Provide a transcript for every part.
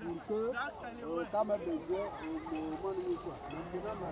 pour que euh, kama besoin au moment où quoi maintenant ma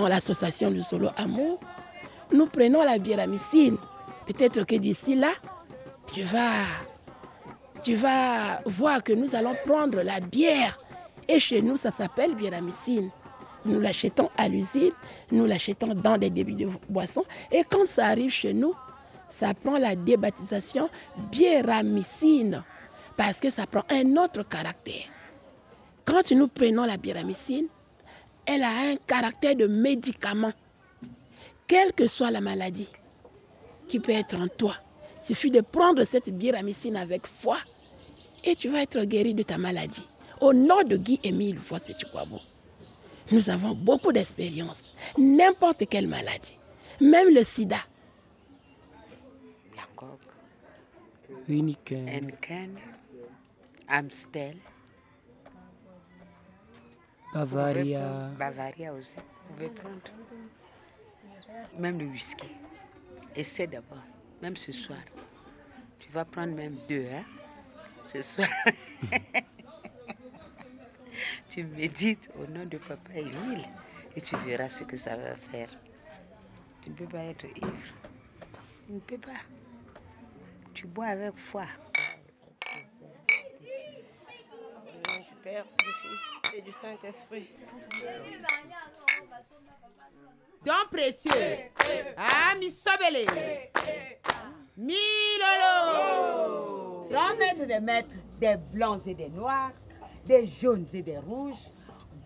Dans l'association du Solo Amour, nous prenons la Messine. Peut-être que d'ici là, tu vas, tu vas voir que nous allons prendre la bière. Et chez nous, ça s'appelle Messine. Nous l'achetons à l'usine, nous l'achetons dans des débits de boissons. Et quand ça arrive chez nous, ça prend la débaptisation Messine. Parce que ça prend un autre caractère. Quand nous prenons la Messine, elle a un caractère de médicament. Quelle que soit la maladie qui peut être en toi, il suffit de prendre cette biramycine avec foi et tu vas être guéri de ta maladie. Au nom de Guy Émile Fosse-Chikwabo, nous avons beaucoup d'expérience. N'importe quelle maladie, même le sida. La coque, Heineken, Henken, Amstel, Bavaria. Bavaria aussi. Vous pouvez prendre. Même le whisky. Essaie d'abord. Même ce soir. Tu vas prendre même deux, hein? Ce soir. tu médites au nom de Papa Émile et tu verras ce que ça va faire. Tu ne peux pas être ivre. Tu ne peux pas. Tu bois avec foi. Au nom du Père, du Fils et du Saint-Esprit. Don précieux. Ah, mi sobele. Mi lolo. Grand maître des maîtres, des blancs et des noirs, des jaunes et des rouges,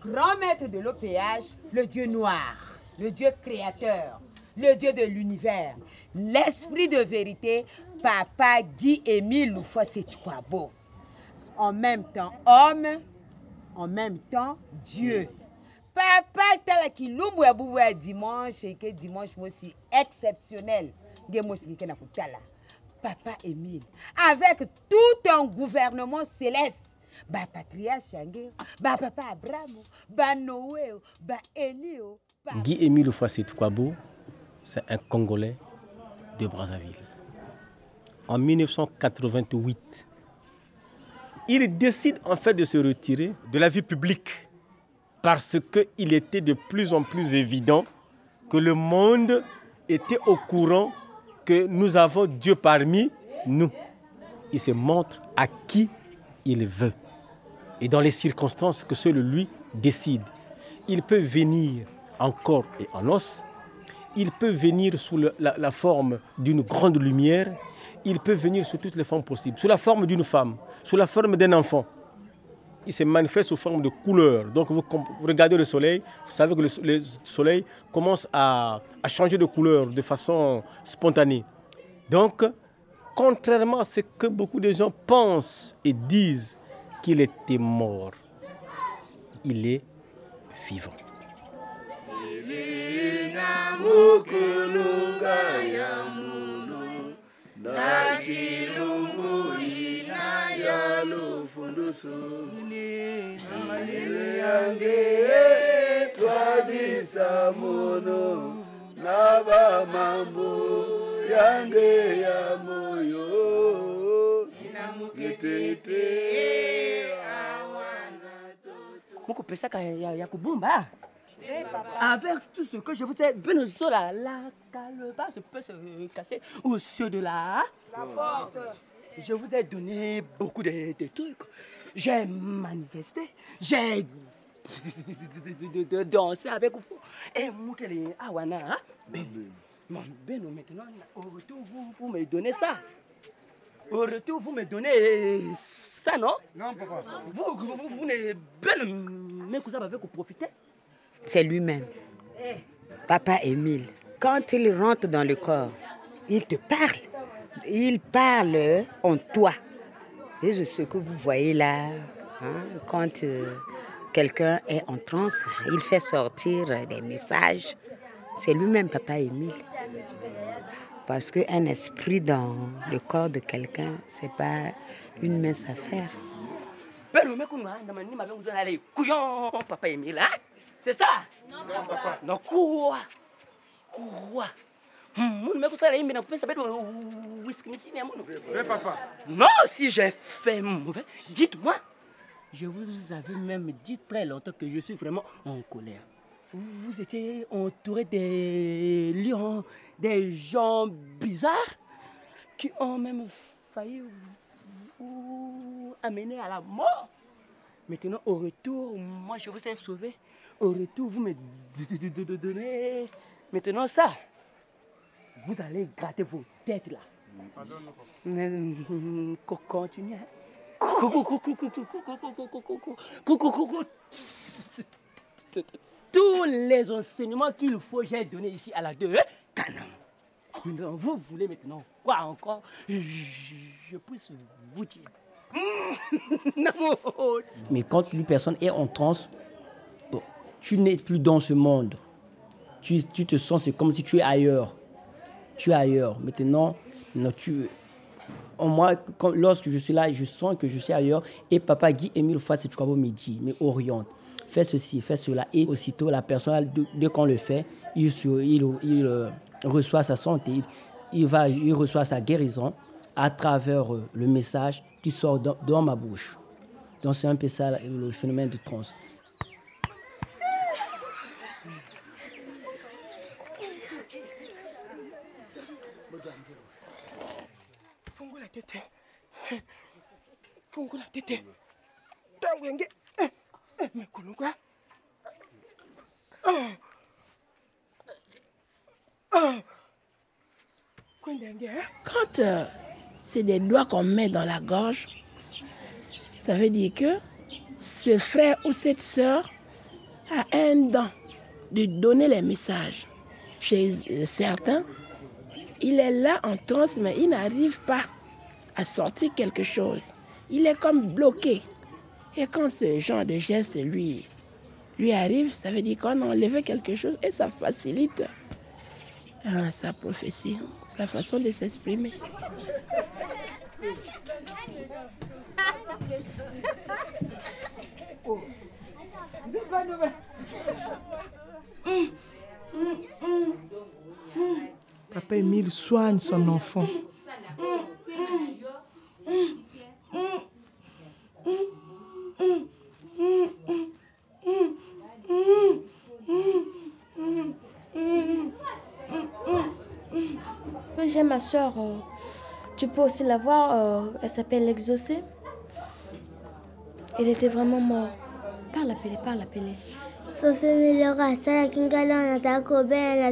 grand maître de l'OPH, le Dieu noir, le Dieu créateur, le Dieu de l'univers, l'esprit de vérité, Papa Guy Émile Loufossé Chouabo. En même temps homme, en même temps Dieu. Papa tala kilumbu ya bubu ya dimanche que dimanche moi aussi exceptionnel. Ke. Papa Émile, avec tout un gouvernement céleste, ba patriarche Change, ba papa Abraham, ba Noé, ba ba Guy Émile Foissé Kwabo, c'est un Congolais de Brazzaville. En 1988, il décide en fait de se retirer de la vie publique parce qu'il était de plus en plus évident que le monde était au courant que nous avons Dieu parmi nous. Il se montre à qui il veut et dans les circonstances que seul lui décide. Il peut venir en corps et en os, il peut venir sous la forme d'une grande lumière, il peut venir sous toutes les formes possibles, sous la forme d'une femme, sous la forme d'un enfant. Il se manifeste sous forme de couleur. Donc vous, regardez le soleil, vous savez que le, so- le soleil commence à, à changer de couleur de façon spontanée. Donc, contrairement à ce que beaucoup de gens pensent et disent qu'il était mort, il est vivant. nakilumbui na ya lufundusu malili yange twadisa mono. Na bamambu yange ya moyo. Inamuketete mukupesaka ya, ya kubumba? Avec tout ce que je vous ai benezola la calebasse peut se casser au cieux de la je vous ai donné beaucoup de, de trucs. J'ai manifesté j'ai de, danser avec vous et mokele awana hein? ben, mon beno maintenant au retour vous, vous me donnez ça. Au retour, vous me donnez ça, non? Non, papa. Vous, vous, vous, vous ne ben, mais que vous avez profité c'est lui-même. Papa Émile, quand il rentre dans le corps, il te parle. Il parle en toi. Et ce que vous voyez là, hein, quand euh, quelqu'un est en transe, il fait sortir des messages. C'est lui-même, Papa Émile. Parce qu'un esprit dans le corps de quelqu'un, c'est pas une mince affaire. Couillon papa Emile. hein? C'est ça Non papa. Non quoi Quoi Moun whisky ya moun. papa. Non, si j'ai fait mauvais, dites-moi. Je vous avais même dit très longtemps que je suis vraiment en colère. Vous, vous étiez entouré des lions, des gens bizarres qui ont même failli vous amener à la mort. Maintenant, au retour, moi je vous ai sauvé. Au retour, vous me donnez maintenant ça. Vous allez gratter vos têtes là. Mm, co- Continuez. Tous les enseignements qu'il faut, j'ai donné ici à la deux. Canon. Vous voulez maintenant quoi encore Je puisse vous dire. Mais quand une personne est en transe, tu n'es plus dans ce monde. Tu, tu te sens, c'est comme si tu es ailleurs. Tu es ailleurs. Maintenant, non, tu, moi, lorsque je suis là, je sens que je suis ailleurs. Et papa Guy Émile fois c'est travaux midi, mais oriente. Fais ceci, fais cela. Et aussitôt, la personne, dès- qu'on le fait, il, il, il, euh, reçoit sa santé, il, va, il reçoit sa guérison à travers euh, le message qui sort dans, dans ma bouche. Donc c'est un peu ça le phénomène de trans. Eh, eh. Ah. Ah. Kwendenge, eh? Quand euh, c'est des doigts qu'on met dans la gorge, ça veut dire que ce frère ou cette sœur a un don de donner les messages. Chez euh, certains, il est là en transe, mais il n'arrive pas à sortir quelque chose. Il est comme bloqué. Et quand ce genre de geste lui, lui arrive, ça veut dire qu'on a enlevé quelque chose et ça facilite euh, sa prophétie, sa façon de s'exprimer. Papa Émile soigne son enfant. Soeur, tu peux aussi la voir, euh, elle s'appelle Exaucée. Elle était vraiment morte. Parle appeler, parle appeler. nataka kobela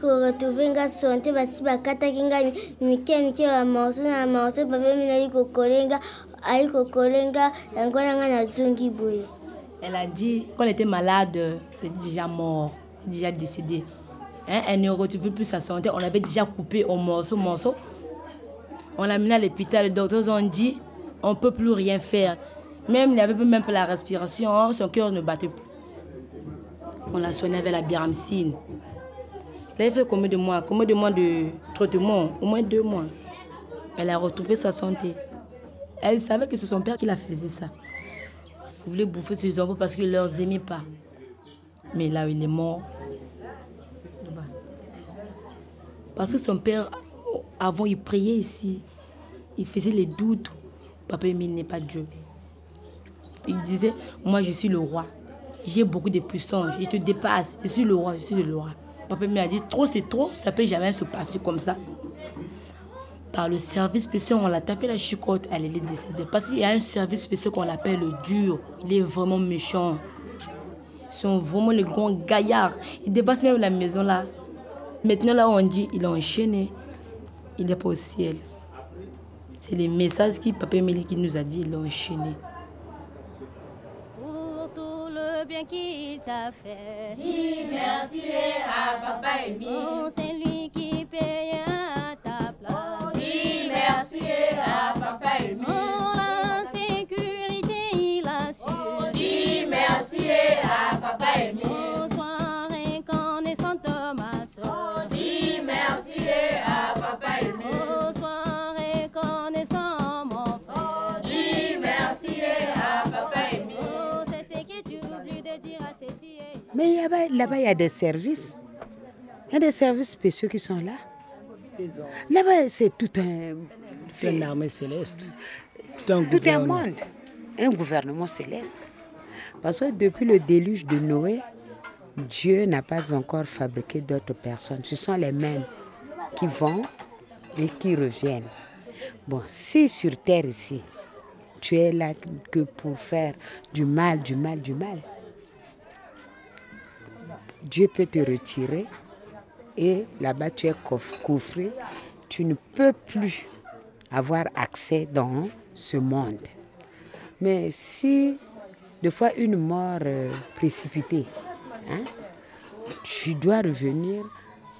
koretrouve nga sonte basi bakataki mike mike na morso yango nazongi boye Elle a dit qu'on était malade, elle était déjà mort, déjà décédée. Hein, elle ne retrouvait plus sa santé, on l'avait déjà coupé en morceaux, morceaux. On l'a mené à l'hôpital, les docteurs ont dit on ne peut plus rien faire. Même il n'avait même pas la respiration, son cœur ne battait plus. On l'a soigné avec la biramcine. Elle avait fait combien de mois? Combien de mois de traitement? Au moins deux mois. Elle a retrouvé sa santé. Elle savait que c'est son père qui la faisait ça. Il voulait bouffer ses enfants parce qu'il ne les aimait pas. Mais là, il est mort. là-bas. Parce que son père, avant, il priait ici. Il faisait les doutes. Papa Émile n'est pas Dieu. Il disait, moi je suis le roi. J'ai beaucoup de puissance. Je te dépasse. Je suis le roi. Je suis le roi. Papa Émile a dit, trop c'est trop. Ça peut jamais se passer comme ça. Par le service spécial, on l'a tapé la chicotte, elle est décédée. Parce qu'il y a un service spécial qu'on appelle le dur. Il est vraiment méchant. Ils sont vraiment les grands gaillards. Ils dépassent même la maison là. Maintenant là, on dit, il est enchaîné. Il n'est pas au ciel. C'est les messages que Papa Émilie qui nous a dit, il est enchaîné. Pour bien qu'il t'a fait. Dis merci à Papa Émile. Oh, c'est lui qui paye à ta place. Dis merci à Papa Émile. Oh, la sécurité, il assure. Dis merci à Papa Émile. Soeur. Dis merci à Papa Émile. Oh, sois reconnaissant, mon frère. Dis merci à Papa Émile. Oh, c'est ce que tu oublies de dire à fille. Mais là-bas, il y a des services. Il y a des services spéciaux qui sont là. Là-bas, c'est tout un. C'est une armée céleste. Tout un, Tout un monde. Un gouvernement céleste. Parce que depuis le déluge de Noé, Dieu n'a pas encore fabriqué d'autres personnes. Ce sont les mêmes qui vont et qui reviennent. Bon, si sur terre ici, tu es là que pour faire du mal, du mal, du mal, Dieu peut te retirer et là-bas tu es coff- coffré. Tu ne peux plus avoir accès dans ce monde. Mais si, des fois, une mort euh, précipitée, hein, tu dois revenir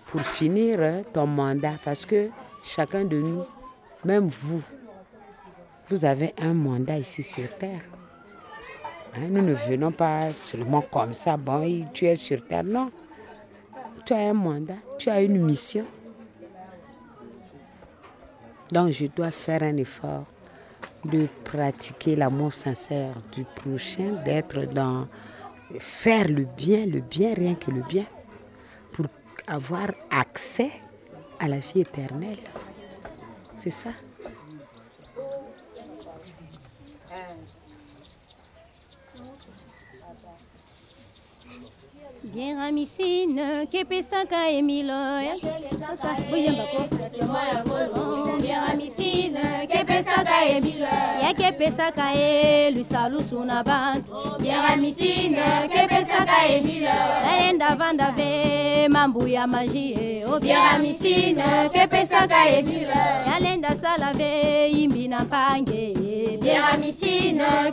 pour finir euh, ton mandat parce que chacun de nous, même vous, vous avez un mandat ici sur Terre. Hein, nous ne venons pas seulement comme ça, bon, tu es sur Terre. Non. Tu as un mandat, tu as une mission. Donc je dois faire un effort de pratiquer l'amour sincère du prochain, d'être dans faire le bien, le bien, rien que le bien, pour avoir accès à la vie éternelle. C'est ça. Bien ramicine, que pesaka emilo. Bien ramicine, que pesaka emilo. Ya que pesaka e, lusalu suna bantu. Bien ramicine, que pesaka emilo. Naenda vanda ve, mambu ya magie. Oh, bien ramicine, que pesaka emilo. Yalenda salave, imbi na pange. Bien ramicine,